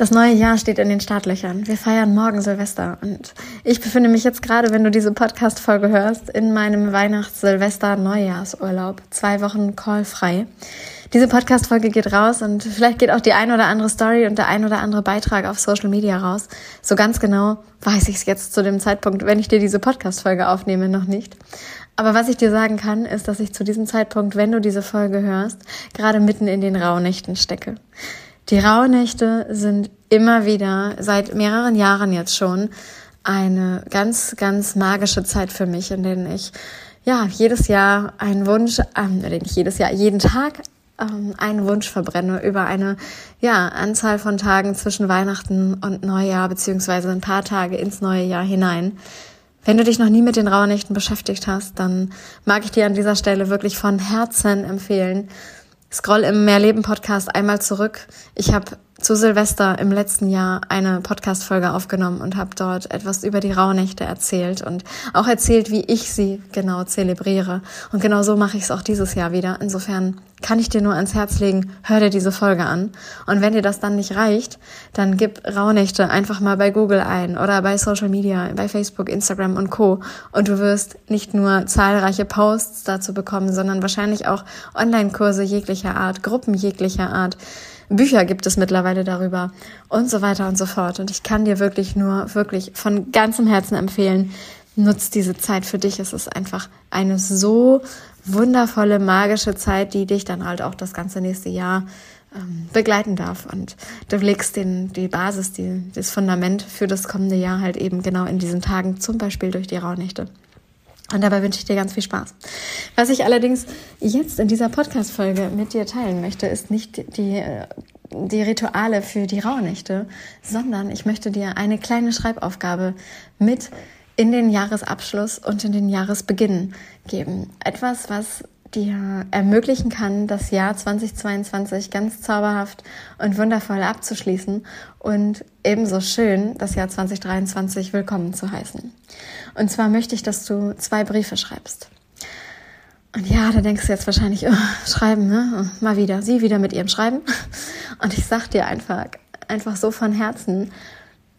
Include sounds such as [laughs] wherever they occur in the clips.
Das neue Jahr steht in den Startlöchern. Wir feiern morgen Silvester und ich befinde mich jetzt gerade, wenn du diese Podcast-Folge hörst, in meinem Weihnachts-Silvester-Neujahrsurlaub. Zwei Wochen callfrei. Diese Podcast-Folge geht raus und vielleicht geht auch die ein oder andere Story und der ein oder andere Beitrag auf Social Media raus. So ganz genau weiß ich es jetzt zu dem Zeitpunkt, wenn ich dir diese Podcast-Folge aufnehme, noch nicht. Aber was ich dir sagen kann, ist, dass ich zu diesem Zeitpunkt, wenn du diese Folge hörst, gerade mitten in den Rauhnächten stecke. Die Rauhnächte sind immer wieder, seit mehreren Jahren jetzt schon, eine ganz, ganz magische Zeit für mich, in denen ich ja jedes Jahr einen Wunsch, ähm, nicht jedes Jahr, jeden Tag ähm, einen Wunsch verbrenne über eine ja, Anzahl von Tagen zwischen Weihnachten und Neujahr, beziehungsweise ein paar Tage ins neue Jahr hinein. Wenn du dich noch nie mit den Rauhnächten beschäftigt hast, dann mag ich dir an dieser Stelle wirklich von Herzen empfehlen. Scroll im Mehrleben Podcast einmal zurück. Ich habe zu Silvester im letzten Jahr eine Podcast-Folge aufgenommen und habe dort etwas über die Rauhnächte erzählt und auch erzählt, wie ich sie genau zelebriere. Und genau so mache ich es auch dieses Jahr wieder. Insofern kann ich dir nur ans Herz legen, hör dir diese Folge an. Und wenn dir das dann nicht reicht, dann gib Rauhnächte einfach mal bei Google ein oder bei Social Media, bei Facebook, Instagram und Co. Und du wirst nicht nur zahlreiche Posts dazu bekommen, sondern wahrscheinlich auch Online-Kurse jeglicher Art, Gruppen jeglicher Art. Bücher gibt es mittlerweile darüber und so weiter und so fort. Und ich kann dir wirklich nur, wirklich von ganzem Herzen empfehlen, nutz diese Zeit für dich. Es ist einfach eine so wundervolle, magische Zeit, die dich dann halt auch das ganze nächste Jahr ähm, begleiten darf. Und du legst den, die Basis, die, das Fundament für das kommende Jahr halt eben genau in diesen Tagen, zum Beispiel durch die Rauhnächte. Und dabei wünsche ich dir ganz viel Spaß. Was ich allerdings jetzt in dieser Podcast-Folge mit dir teilen möchte, ist nicht die, äh, die Rituale für die Rauhnächte, sondern ich möchte dir eine kleine Schreibaufgabe mit in den Jahresabschluss und in den Jahresbeginn geben. Etwas, was dir ermöglichen kann, das Jahr 2022 ganz zauberhaft und wundervoll abzuschließen und ebenso schön das Jahr 2023 willkommen zu heißen. Und zwar möchte ich, dass du zwei Briefe schreibst. Und ja, da denkst du jetzt wahrscheinlich, oh, schreiben, ne? Mal wieder, sie wieder mit ihrem Schreiben. Und ich sag dir einfach, einfach so von Herzen,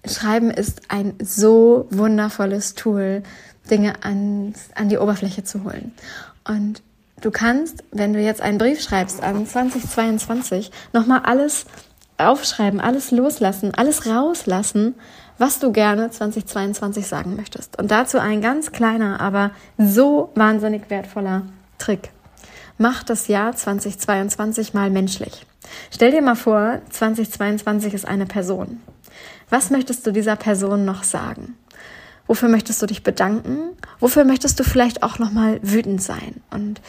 Schreiben ist ein so wundervolles Tool, Dinge an, an die Oberfläche zu holen. Und Du kannst, wenn du jetzt einen Brief schreibst an 2022, nochmal alles aufschreiben, alles loslassen, alles rauslassen, was du gerne 2022 sagen möchtest. Und dazu ein ganz kleiner, aber so wahnsinnig wertvoller Trick. Mach das Jahr 2022 mal menschlich. Stell dir mal vor, 2022 ist eine Person. Was möchtest du dieser Person noch sagen? Wofür möchtest du dich bedanken? Wofür möchtest du vielleicht auch nochmal wütend sein? Und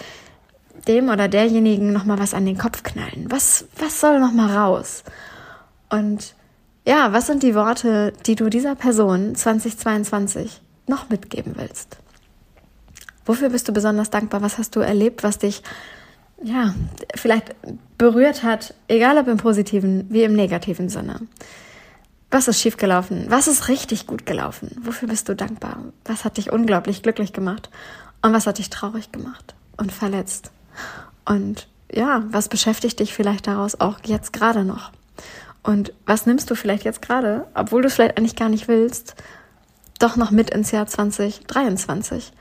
dem oder derjenigen nochmal was an den Kopf knallen? Was, was soll nochmal raus? Und ja, was sind die Worte, die du dieser Person 2022 noch mitgeben willst? Wofür bist du besonders dankbar? Was hast du erlebt, was dich ja vielleicht berührt hat, egal ob im positiven wie im negativen Sinne? Was ist schiefgelaufen? Was ist richtig gut gelaufen? Wofür bist du dankbar? Was hat dich unglaublich glücklich gemacht? Und was hat dich traurig gemacht und verletzt? Und ja, was beschäftigt dich vielleicht daraus auch jetzt gerade noch? Und was nimmst du vielleicht jetzt gerade, obwohl du es vielleicht eigentlich gar nicht willst, doch noch mit ins Jahr 2023?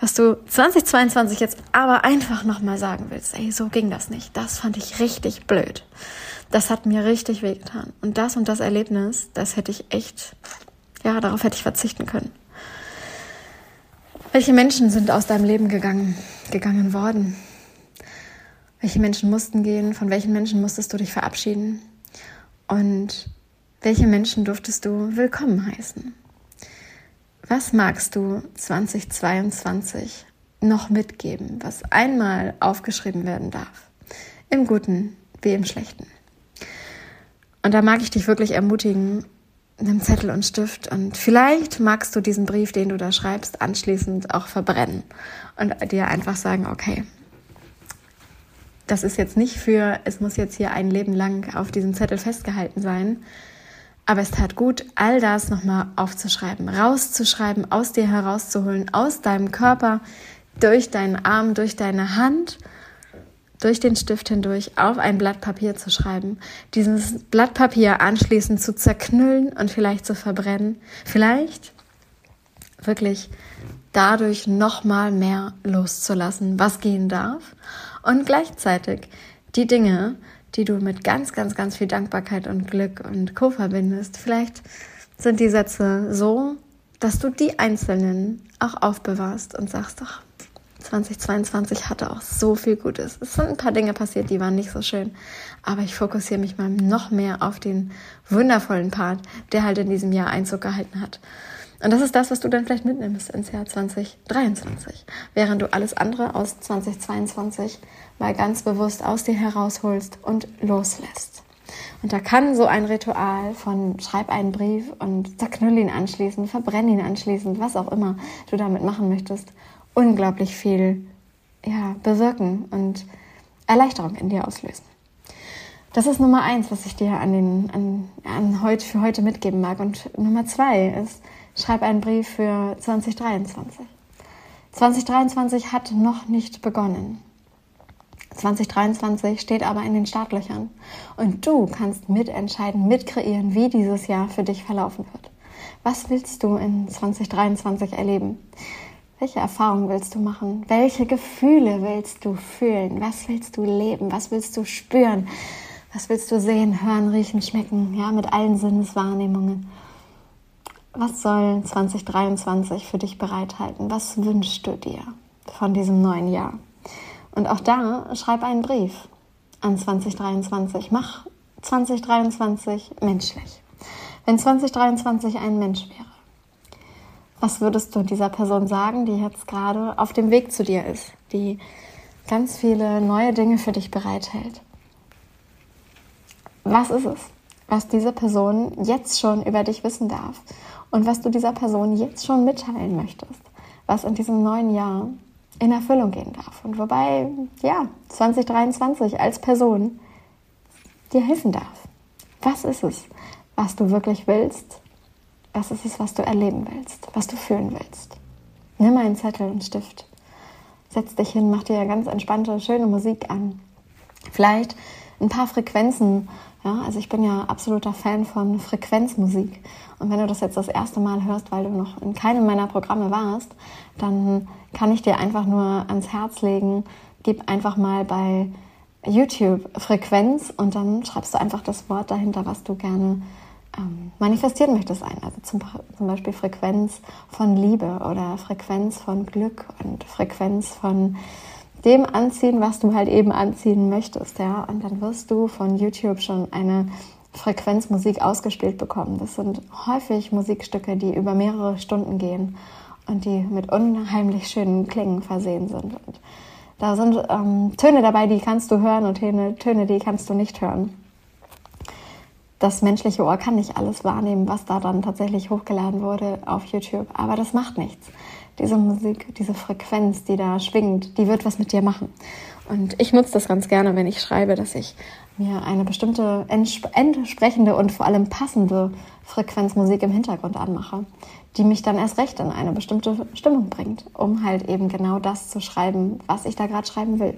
Was du 2022 jetzt aber einfach nochmal sagen willst, ey, so ging das nicht. Das fand ich richtig blöd. Das hat mir richtig wehgetan. Und das und das Erlebnis, das hätte ich echt, ja, darauf hätte ich verzichten können. Welche Menschen sind aus deinem Leben gegangen, gegangen worden? Welche Menschen mussten gehen? Von welchen Menschen musstest du dich verabschieden? Und welche Menschen durftest du willkommen heißen? Was magst du 2022 noch mitgeben, was einmal aufgeschrieben werden darf. Im Guten wie im Schlechten. Und da mag ich dich wirklich ermutigen, nimm Zettel und Stift und vielleicht magst du diesen Brief, den du da schreibst, anschließend auch verbrennen und dir einfach sagen, okay, das ist jetzt nicht für, es muss jetzt hier ein Leben lang auf diesem Zettel festgehalten sein, aber es tat gut, all das nochmal aufzuschreiben, rauszuschreiben, aus dir herauszuholen, aus deinem Körper, durch deinen Arm, durch deine Hand durch den Stift hindurch auf ein Blatt Papier zu schreiben, dieses Blatt Papier anschließend zu zerknüllen und vielleicht zu verbrennen, vielleicht wirklich dadurch noch mal mehr loszulassen, was gehen darf und gleichzeitig die Dinge, die du mit ganz, ganz, ganz viel Dankbarkeit und Glück und Co. verbindest. Vielleicht sind die Sätze so, dass du die einzelnen auch aufbewahrst und sagst, doch, 2022 hatte auch so viel Gutes. Es sind ein paar Dinge passiert, die waren nicht so schön. Aber ich fokussiere mich mal noch mehr auf den wundervollen Part, der halt in diesem Jahr Einzug gehalten hat. Und das ist das, was du dann vielleicht mitnimmst ins Jahr 2023. Während du alles andere aus 2022 mal ganz bewusst aus dir herausholst und loslässt. Und da kann so ein Ritual von schreib einen Brief und zerknüll ihn anschließend, verbrenn ihn anschließend, was auch immer du damit machen möchtest, unglaublich viel ja, bewirken und Erleichterung in dir auslösen. Das ist Nummer eins, was ich dir an den, an, an heute, für heute mitgeben mag. Und Nummer zwei ist, schreib einen Brief für 2023. 2023 hat noch nicht begonnen. 2023 steht aber in den Startlöchern. Und du kannst mitentscheiden, mitkreieren, wie dieses Jahr für dich verlaufen wird. Was willst du in 2023 erleben? Welche Erfahrungen willst du machen? Welche Gefühle willst du fühlen? Was willst du leben? Was willst du spüren? Was willst du sehen, hören, riechen, schmecken? Ja, mit allen Sinneswahrnehmungen. Was soll 2023 für dich bereithalten? Was wünschst du dir von diesem neuen Jahr? Und auch da schreib einen Brief an 2023. Mach 2023 menschlich. Wenn 2023 ein Mensch wäre, was würdest du dieser Person sagen, die jetzt gerade auf dem Weg zu dir ist, die ganz viele neue Dinge für dich bereithält? Was ist es, was diese Person jetzt schon über dich wissen darf und was du dieser Person jetzt schon mitteilen möchtest, was in diesem neuen Jahr in Erfüllung gehen darf und wobei, ja, 2023 als Person dir helfen darf? Was ist es, was du wirklich willst was ist es, was du erleben willst, was du fühlen willst. Nimm einen Zettel und Stift. Setz dich hin, mach dir ganz entspannte, schöne Musik an. Vielleicht ein paar Frequenzen. Ja, also ich bin ja absoluter Fan von Frequenzmusik. Und wenn du das jetzt das erste Mal hörst, weil du noch in keinem meiner Programme warst, dann kann ich dir einfach nur ans Herz legen, gib einfach mal bei YouTube Frequenz und dann schreibst du einfach das Wort dahinter, was du gerne ähm, manifestieren möchtest ein. Also zum, zum Beispiel Frequenz von Liebe oder Frequenz von Glück und Frequenz von dem anziehen, was du halt eben anziehen möchtest, ja. Und dann wirst du von YouTube schon eine Frequenzmusik ausgespielt bekommen. Das sind häufig Musikstücke, die über mehrere Stunden gehen und die mit unheimlich schönen Klängen versehen sind. Und da sind ähm, Töne dabei, die kannst du hören und Töne, Töne, die kannst du nicht hören das menschliche Ohr kann nicht alles wahrnehmen, was da dann tatsächlich hochgeladen wurde auf YouTube. Aber das macht nichts. Diese Musik, diese Frequenz, die da schwingt, die wird was mit dir machen. Und ich nutze das ganz gerne, wenn ich schreibe, dass ich mir eine bestimmte entsprechende und vor allem passende Frequenzmusik im Hintergrund anmache, die mich dann erst recht in eine bestimmte Stimmung bringt, um halt eben genau das zu schreiben, was ich da gerade schreiben will.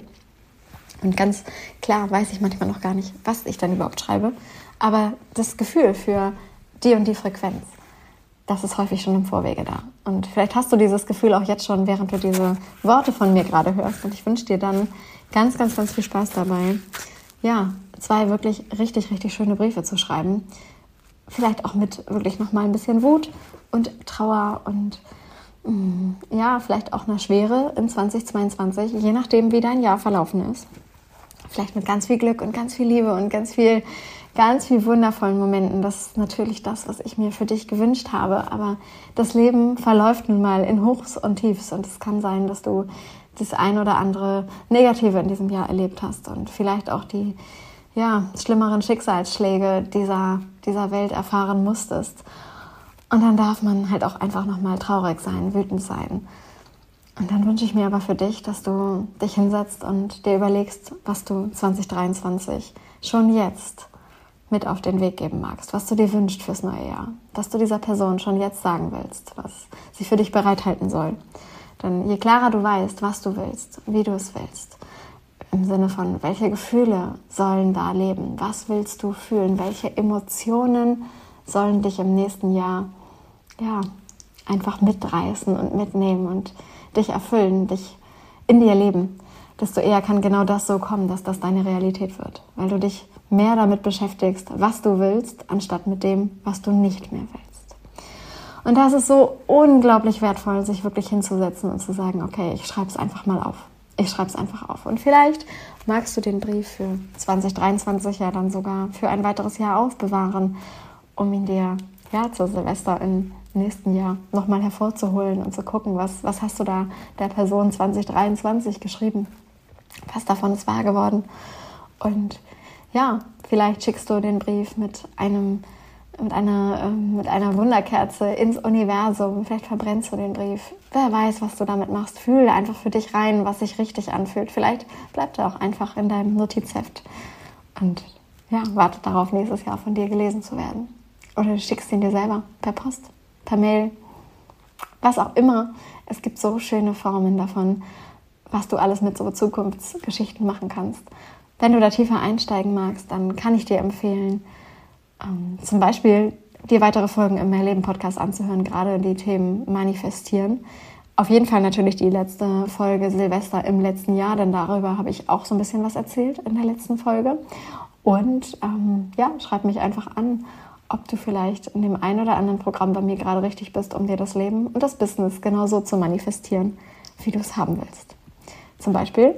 Und ganz klar weiß ich manchmal noch gar nicht, was ich dann überhaupt schreibe aber das Gefühl für die und die Frequenz, das ist häufig schon im Vorwege da. Und vielleicht hast du dieses Gefühl auch jetzt schon, während du diese Worte von mir gerade hörst. Und ich wünsche dir dann ganz, ganz, ganz viel Spaß dabei, ja, zwei wirklich richtig, richtig schöne Briefe zu schreiben. Vielleicht auch mit wirklich nochmal ein bisschen Wut und Trauer und mm, ja, vielleicht auch einer Schwere in 2022, je nachdem, wie dein Jahr verlaufen ist. Vielleicht mit ganz viel Glück und ganz viel Liebe und ganz viel ganz viel wundervollen Momenten. Das ist natürlich das, was ich mir für dich gewünscht habe. Aber das Leben verläuft nun mal in Hochs und Tiefs und es kann sein, dass du das ein oder andere Negative in diesem Jahr erlebt hast und vielleicht auch die ja, schlimmeren Schicksalsschläge dieser, dieser Welt erfahren musstest. Und dann darf man halt auch einfach nochmal traurig sein, wütend sein. Und dann wünsche ich mir aber für dich, dass du dich hinsetzt und dir überlegst, was du 2023 schon jetzt mit auf den Weg geben magst, was du dir wünschst fürs neue Jahr, dass du dieser Person schon jetzt sagen willst, was sie für dich bereithalten soll. Denn je klarer du weißt, was du willst, wie du es willst, im Sinne von, welche Gefühle sollen da leben, was willst du fühlen, welche Emotionen sollen dich im nächsten Jahr ja, einfach mitreißen und mitnehmen und dich erfüllen, dich in dir leben, desto eher kann genau das so kommen, dass das deine Realität wird, weil du dich mehr damit beschäftigst, was du willst, anstatt mit dem, was du nicht mehr willst. Und das ist so unglaublich wertvoll, sich wirklich hinzusetzen und zu sagen, okay, ich schreibe es einfach mal auf. Ich schreibe es einfach auf. Und vielleicht magst du den Brief für 2023 ja dann sogar für ein weiteres Jahr aufbewahren, um ihn dir ja, zu Silvester im nächsten Jahr nochmal hervorzuholen und zu gucken, was, was hast du da der Person 2023 geschrieben? Was davon ist wahr geworden? Und ja, vielleicht schickst du den Brief mit einem mit einer, ähm, mit einer Wunderkerze ins Universum. Vielleicht verbrennst du den Brief. Wer weiß, was du damit machst. Fühle einfach für dich rein, was sich richtig anfühlt. Vielleicht bleibt er auch einfach in deinem Notizheft und ja, wartet darauf, nächstes Jahr von dir gelesen zu werden. Oder du schickst ihn dir selber per Post, per Mail, was auch immer. Es gibt so schöne Formen davon, was du alles mit so Zukunftsgeschichten machen kannst. Wenn du da tiefer einsteigen magst, dann kann ich dir empfehlen, ähm, zum Beispiel dir weitere Folgen im Mehrleben-Podcast anzuhören, gerade die Themen Manifestieren. Auf jeden Fall natürlich die letzte Folge Silvester im letzten Jahr, denn darüber habe ich auch so ein bisschen was erzählt in der letzten Folge. Und ähm, ja, schreib mich einfach an ob du vielleicht in dem einen oder anderen Programm bei mir gerade richtig bist, um dir das Leben und das Business genauso zu manifestieren, wie du es haben willst. Zum Beispiel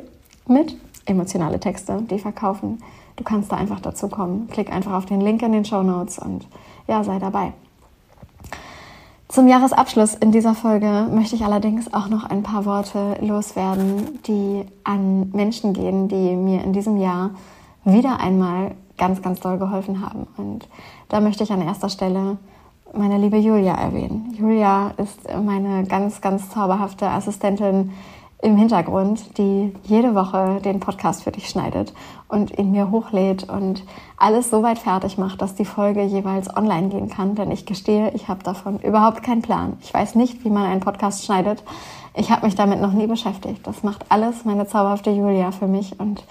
mit emotionale Texte, die verkaufen. Du kannst da einfach dazu kommen. Klick einfach auf den Link in den Show Notes und ja, sei dabei. Zum Jahresabschluss in dieser Folge möchte ich allerdings auch noch ein paar Worte loswerden, die an Menschen gehen, die mir in diesem Jahr wieder einmal ganz, ganz doll geholfen haben. Und da möchte ich an erster Stelle meine liebe Julia erwähnen. Julia ist meine ganz, ganz zauberhafte Assistentin im Hintergrund, die jede Woche den Podcast für dich schneidet und ihn mir hochlädt und alles so weit fertig macht, dass die Folge jeweils online gehen kann. Denn ich gestehe, ich habe davon überhaupt keinen Plan. Ich weiß nicht, wie man einen Podcast schneidet. Ich habe mich damit noch nie beschäftigt. Das macht alles meine zauberhafte Julia für mich. Und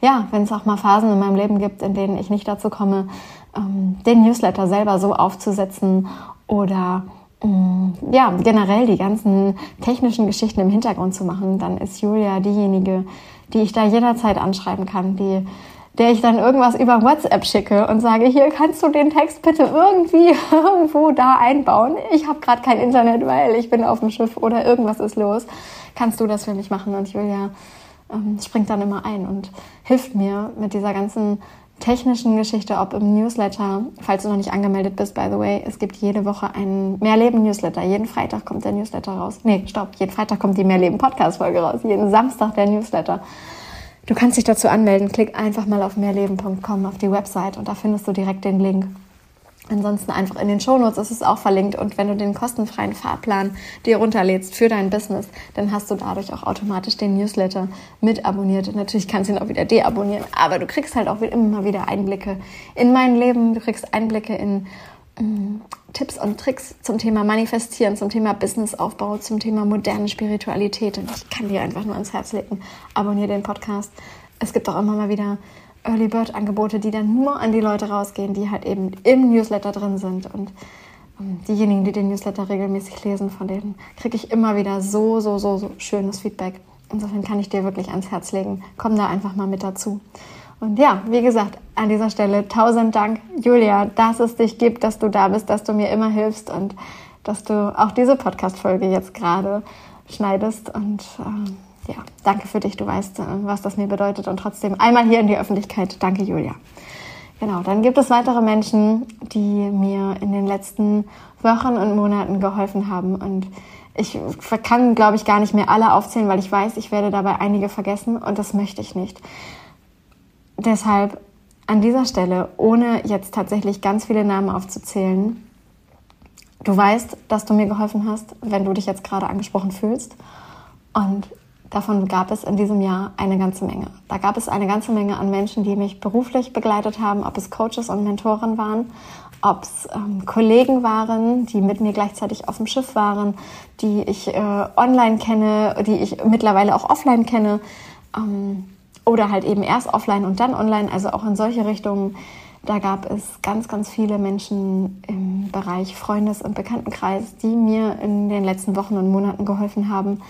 ja, wenn es auch mal Phasen in meinem Leben gibt, in denen ich nicht dazu komme, ähm, den Newsletter selber so aufzusetzen oder ja, generell die ganzen technischen Geschichten im Hintergrund zu machen, dann ist Julia diejenige, die ich da jederzeit anschreiben kann, die der ich dann irgendwas über WhatsApp schicke und sage, hier kannst du den Text bitte irgendwie [laughs] irgendwo da einbauen. Ich habe gerade kein Internet, weil ich bin auf dem Schiff oder irgendwas ist los. Kannst du das für mich machen? Und Julia ähm, springt dann immer ein und hilft mir mit dieser ganzen technischen Geschichte, ob im Newsletter, falls du noch nicht angemeldet bist, by the way, es gibt jede Woche einen Mehrleben-Newsletter. Jeden Freitag kommt der Newsletter raus. Nee, stopp, jeden Freitag kommt die Mehrleben-Podcast-Folge raus. Jeden Samstag der Newsletter. Du kannst dich dazu anmelden. Klick einfach mal auf mehrleben.com auf die Website und da findest du direkt den Link. Ansonsten einfach in den Shownotes ist es auch verlinkt und wenn du den kostenfreien Fahrplan dir runterlädst für dein Business, dann hast du dadurch auch automatisch den Newsletter mit abonniert. Natürlich kannst du ihn auch wieder deabonnieren, aber du kriegst halt auch immer wieder Einblicke in mein Leben, du kriegst Einblicke in mm, Tipps und Tricks zum Thema Manifestieren, zum Thema Businessaufbau, zum Thema moderne Spiritualität und ich kann dir einfach nur ans Herz legen, abonniere den Podcast. Es gibt auch immer mal wieder Early Bird Angebote, die dann nur an die Leute rausgehen, die halt eben im Newsletter drin sind. Und ähm, diejenigen, die den Newsletter regelmäßig lesen, von denen kriege ich immer wieder so, so, so, so schönes Feedback. Insofern kann ich dir wirklich ans Herz legen. Komm da einfach mal mit dazu. Und ja, wie gesagt, an dieser Stelle tausend Dank, Julia, dass es dich gibt, dass du da bist, dass du mir immer hilfst und dass du auch diese Podcast-Folge jetzt gerade schneidest. Und äh, ja, danke für dich. Du weißt, äh, was das mir bedeutet. Und trotzdem einmal hier in die Öffentlichkeit. Danke, Julia. genau, dann gibt es weitere Menschen, die mir in den letzten Wochen und Monaten geholfen haben. Und ich kann, glaube ich, gar nicht mehr alle aufzählen, weil ich weiß, ich werde dabei einige vergessen und das möchte ich nicht. Deshalb an dieser Stelle, ohne jetzt tatsächlich ganz viele Namen aufzuzählen, du weißt, dass du mir geholfen hast, wenn du dich jetzt gerade angesprochen fühlst. Und davon gab es in diesem Jahr eine ganze Menge. Da gab es eine ganze Menge an Menschen, die mich beruflich begleitet haben, ob es Coaches und Mentoren waren, ob es ähm, Kollegen waren, die mit mir gleichzeitig auf dem Schiff waren, die ich äh, online kenne, die ich mittlerweile auch offline kenne. Ähm, oder halt eben erst offline und dann online, also auch in solche Richtungen. Da gab es ganz, ganz viele Menschen im Bereich Freundes- und Bekanntenkreis, die mir in den letzten Wochen und Monaten geholfen haben,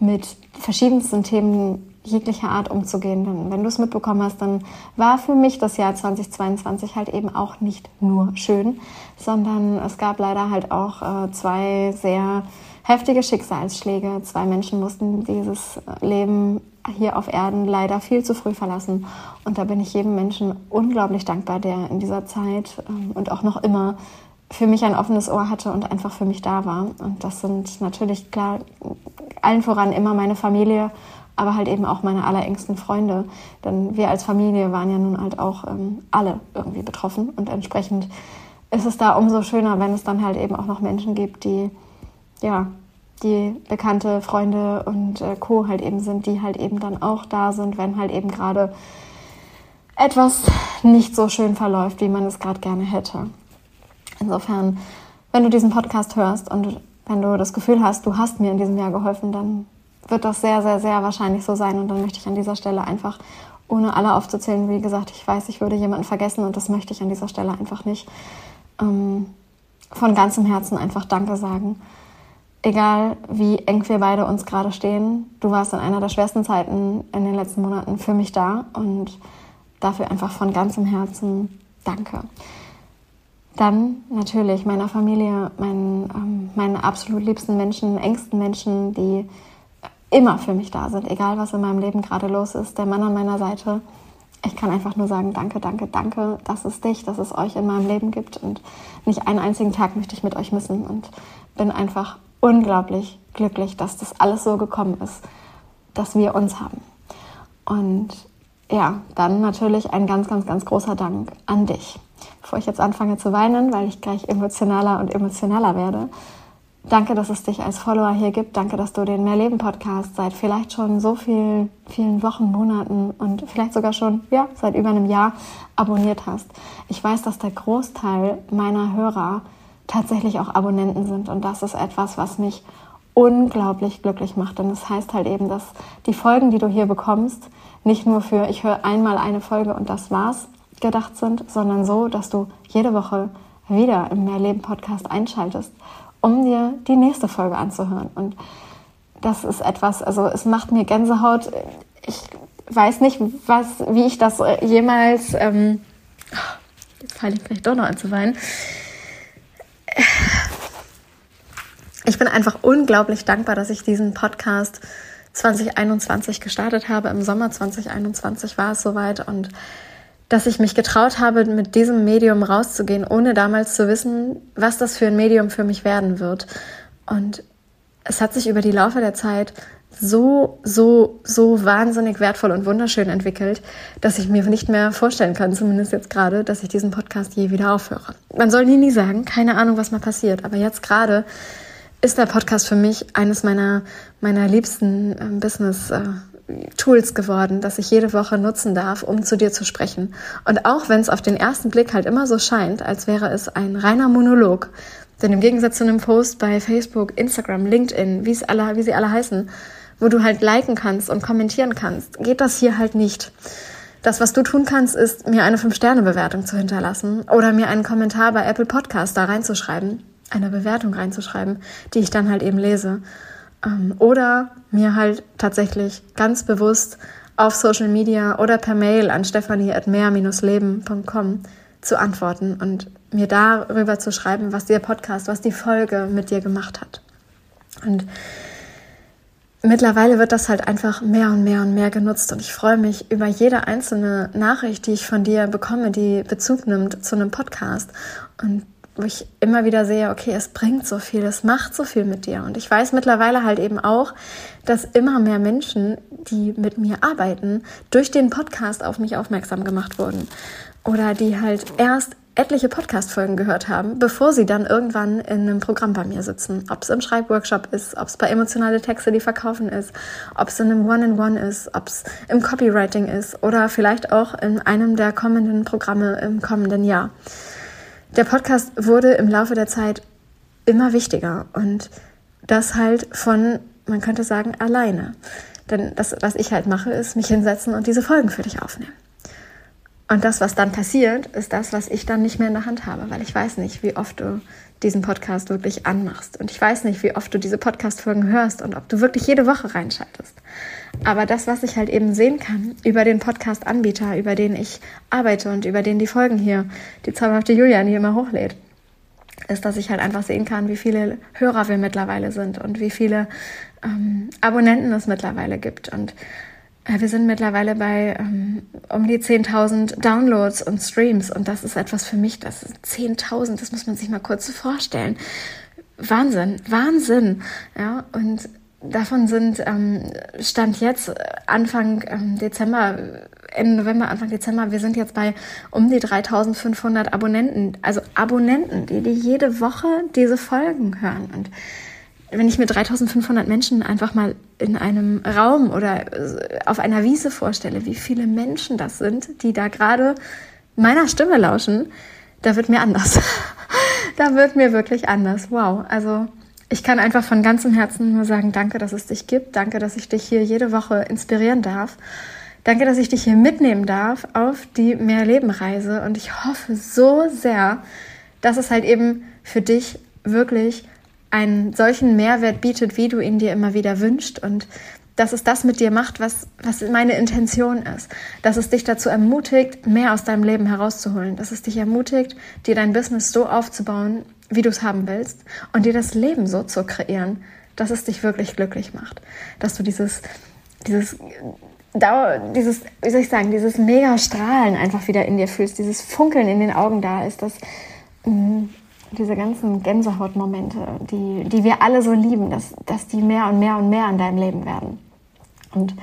mit verschiedensten Themen jeglicher Art umzugehen. Denn wenn du es mitbekommen hast, dann war für mich das Jahr 2022 halt eben auch nicht nur schön, sondern es gab leider halt auch äh, zwei sehr heftige Schicksalsschläge. Zwei Menschen mussten dieses Leben hier auf Erden leider viel zu früh verlassen. Und da bin ich jedem Menschen unglaublich dankbar, der in dieser Zeit ähm, und auch noch immer für mich ein offenes Ohr hatte und einfach für mich da war. Und das sind natürlich klar allen voran immer meine Familie, aber halt eben auch meine allerengsten Freunde. Denn wir als Familie waren ja nun halt auch ähm, alle irgendwie betroffen und entsprechend ist es da umso schöner, wenn es dann halt eben auch noch Menschen gibt, die ja die bekannte Freunde und äh, Co. halt eben sind, die halt eben dann auch da sind, wenn halt eben gerade etwas nicht so schön verläuft, wie man es gerade gerne hätte. Insofern, wenn du diesen Podcast hörst und wenn du das Gefühl hast, du hast mir in diesem Jahr geholfen, dann wird das sehr, sehr, sehr wahrscheinlich so sein. Und dann möchte ich an dieser Stelle einfach, ohne alle aufzuzählen, wie gesagt, ich weiß, ich würde jemanden vergessen und das möchte ich an dieser Stelle einfach nicht, ähm, von ganzem Herzen einfach Danke sagen egal wie eng wir beide uns gerade stehen, du warst in einer der schwersten Zeiten in den letzten Monaten für mich da und dafür einfach von ganzem Herzen danke. Dann natürlich meiner Familie, meinen, ähm, meinen absolut liebsten Menschen, engsten Menschen, die immer für mich da sind, egal was in meinem Leben gerade los ist, der Mann an meiner Seite. Ich kann einfach nur sagen, danke, danke, danke, dass es dich, dass es euch in meinem Leben gibt und nicht einen einzigen Tag möchte ich mit euch missen und bin einfach unglaublich glücklich, dass das alles so gekommen ist, dass wir uns haben. Und ja, dann natürlich ein ganz, ganz, ganz großer Dank an dich. Bevor ich jetzt anfange zu weinen, weil ich gleich emotionaler und emotionaler werde. Danke, dass es dich als Follower hier gibt. Danke, dass du den Mehrleben Podcast seit vielleicht schon so vielen, vielen Wochen, Monaten und vielleicht sogar schon, ja, seit über einem Jahr abonniert hast. Ich weiß, dass der Großteil meiner Hörer tatsächlich auch Abonnenten sind. Und das ist etwas, was mich unglaublich glücklich macht. Denn das heißt halt eben, dass die Folgen, die du hier bekommst, nicht nur für ich höre einmal eine Folge und das war's gedacht sind, sondern so, dass du jede Woche wieder im Mehrleben Podcast einschaltest, um dir die nächste Folge anzuhören. Und das ist etwas, also es macht mir Gänsehaut. Ich weiß nicht, was, wie ich das jemals, ähm, jetzt falle ich vielleicht doch noch an zu weinen ich bin einfach unglaublich dankbar, dass ich diesen Podcast 2021 gestartet habe. Im Sommer 2021 war es soweit und dass ich mich getraut habe, mit diesem Medium rauszugehen, ohne damals zu wissen, was das für ein Medium für mich werden wird. Und es hat sich über die Laufe der Zeit so, so, so wahnsinnig wertvoll und wunderschön entwickelt, dass ich mir nicht mehr vorstellen kann, zumindest jetzt gerade, dass ich diesen Podcast je wieder aufhöre. Man soll nie, nie sagen, keine Ahnung, was mal passiert, aber jetzt gerade ist der Podcast für mich eines meiner, meiner liebsten äh, Business äh, Tools geworden, dass ich jede Woche nutzen darf, um zu dir zu sprechen. Und auch wenn es auf den ersten Blick halt immer so scheint, als wäre es ein reiner Monolog, denn im Gegensatz zu einem Post bei Facebook, Instagram, LinkedIn, wie alle, wie sie alle heißen, wo du halt liken kannst und kommentieren kannst, geht das hier halt nicht. Das, was du tun kannst, ist, mir eine 5-Sterne-Bewertung zu hinterlassen oder mir einen Kommentar bei Apple Podcast da reinzuschreiben, eine Bewertung reinzuschreiben, die ich dann halt eben lese. Ähm, oder mir halt tatsächlich ganz bewusst auf Social Media oder per Mail an stephanie.mehr-leben.com zu antworten und mir darüber zu schreiben, was der Podcast, was die Folge mit dir gemacht hat. Und mittlerweile wird das halt einfach mehr und mehr und mehr genutzt und ich freue mich über jede einzelne Nachricht, die ich von dir bekomme, die Bezug nimmt zu einem Podcast und wo ich immer wieder sehe, okay, es bringt so viel, es macht so viel mit dir. Und ich weiß mittlerweile halt eben auch, dass immer mehr Menschen, die mit mir arbeiten, durch den Podcast auf mich aufmerksam gemacht wurden. Oder die halt erst etliche Podcast-Folgen gehört haben, bevor sie dann irgendwann in einem Programm bei mir sitzen. Ob es im Schreibworkshop ist, ob es bei emotionale Texte, die verkaufen ist, ob es in einem One-in-One -One ist, ob es im Copywriting ist oder vielleicht auch in einem der kommenden Programme im kommenden Jahr. Der Podcast wurde im Laufe der Zeit immer wichtiger und das halt von, man könnte sagen, alleine. Denn das, was ich halt mache, ist mich hinsetzen und diese Folgen für dich aufnehmen. Und das, was dann passiert, ist das, was ich dann nicht mehr in der Hand habe, weil ich weiß nicht, wie oft du diesen Podcast wirklich anmachst. Und ich weiß nicht, wie oft du diese Podcast-Folgen hörst und ob du wirklich jede Woche reinschaltest. Aber das, was ich halt eben sehen kann über den Podcast-Anbieter, über den ich arbeite und über den die Folgen hier, die zauberhafte Julian hier immer hochlädt, ist, dass ich halt einfach sehen kann, wie viele Hörer wir mittlerweile sind und wie viele ähm, Abonnenten es mittlerweile gibt. Und wir sind mittlerweile bei ähm, um die 10.000 Downloads und Streams und das ist etwas für mich, das ist 10.000, das muss man sich mal kurz vorstellen. Wahnsinn, Wahnsinn. Ja, und davon sind ähm, Stand jetzt Anfang ähm, Dezember, Ende November, Anfang Dezember, wir sind jetzt bei um die 3500 Abonnenten, also Abonnenten, die, die jede Woche diese Folgen hören und wenn ich mir 3500 Menschen einfach mal in einem Raum oder auf einer Wiese vorstelle, wie viele Menschen das sind, die da gerade meiner Stimme lauschen, da wird mir anders. [laughs] da wird mir wirklich anders. Wow. Also ich kann einfach von ganzem Herzen nur sagen, danke, dass es dich gibt. Danke, dass ich dich hier jede Woche inspirieren darf. Danke, dass ich dich hier mitnehmen darf auf die Mehrlebenreise. Und ich hoffe so sehr, dass es halt eben für dich wirklich einen solchen Mehrwert bietet, wie du ihn dir immer wieder wünscht und dass es das mit dir macht, was, was meine Intention ist. Dass es dich dazu ermutigt, mehr aus deinem Leben herauszuholen. Dass es dich ermutigt, dir dein Business so aufzubauen, wie du es haben willst und dir das Leben so zu kreieren, dass es dich wirklich glücklich macht. Dass du dieses, dieses Dauer, dieses, wie soll ich sagen, dieses mega Strahlen einfach wieder in dir fühlst, dieses Funkeln in den Augen da ist, dass mm, diese ganzen Gänsehautmomente, die, die wir alle so lieben, dass, dass die mehr und mehr und mehr in deinem Leben werden. Und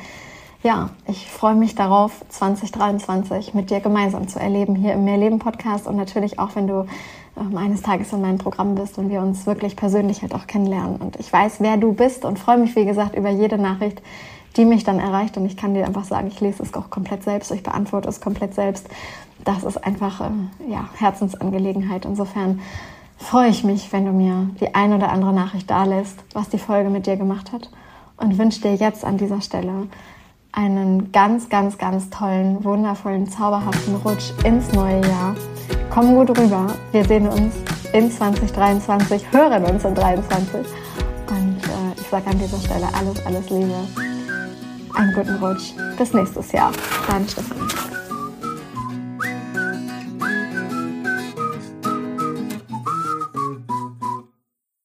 ja, ich freue mich darauf, 2023 mit dir gemeinsam zu erleben hier im Mehrleben Podcast und natürlich auch, wenn du ähm, eines Tages in meinem Programm bist und wir uns wirklich persönlich halt auch kennenlernen. Und ich weiß, wer du bist und freue mich, wie gesagt, über jede Nachricht, die mich dann erreicht. Und ich kann dir einfach sagen, ich lese es auch komplett selbst, ich beantworte es komplett selbst. Das ist einfach äh, ja, Herzensangelegenheit. Insofern freue ich mich, wenn du mir die ein oder andere Nachricht da lässt, was die Folge mit dir gemacht hat. Und wünsche dir jetzt an dieser Stelle einen ganz, ganz, ganz tollen, wundervollen, zauberhaften Rutsch ins neue Jahr. Komm gut rüber. Wir sehen uns in 2023, hören uns in 2023. Und äh, ich sage an dieser Stelle alles, alles Liebe. Einen guten Rutsch. Bis nächstes Jahr. Deine Stefanie.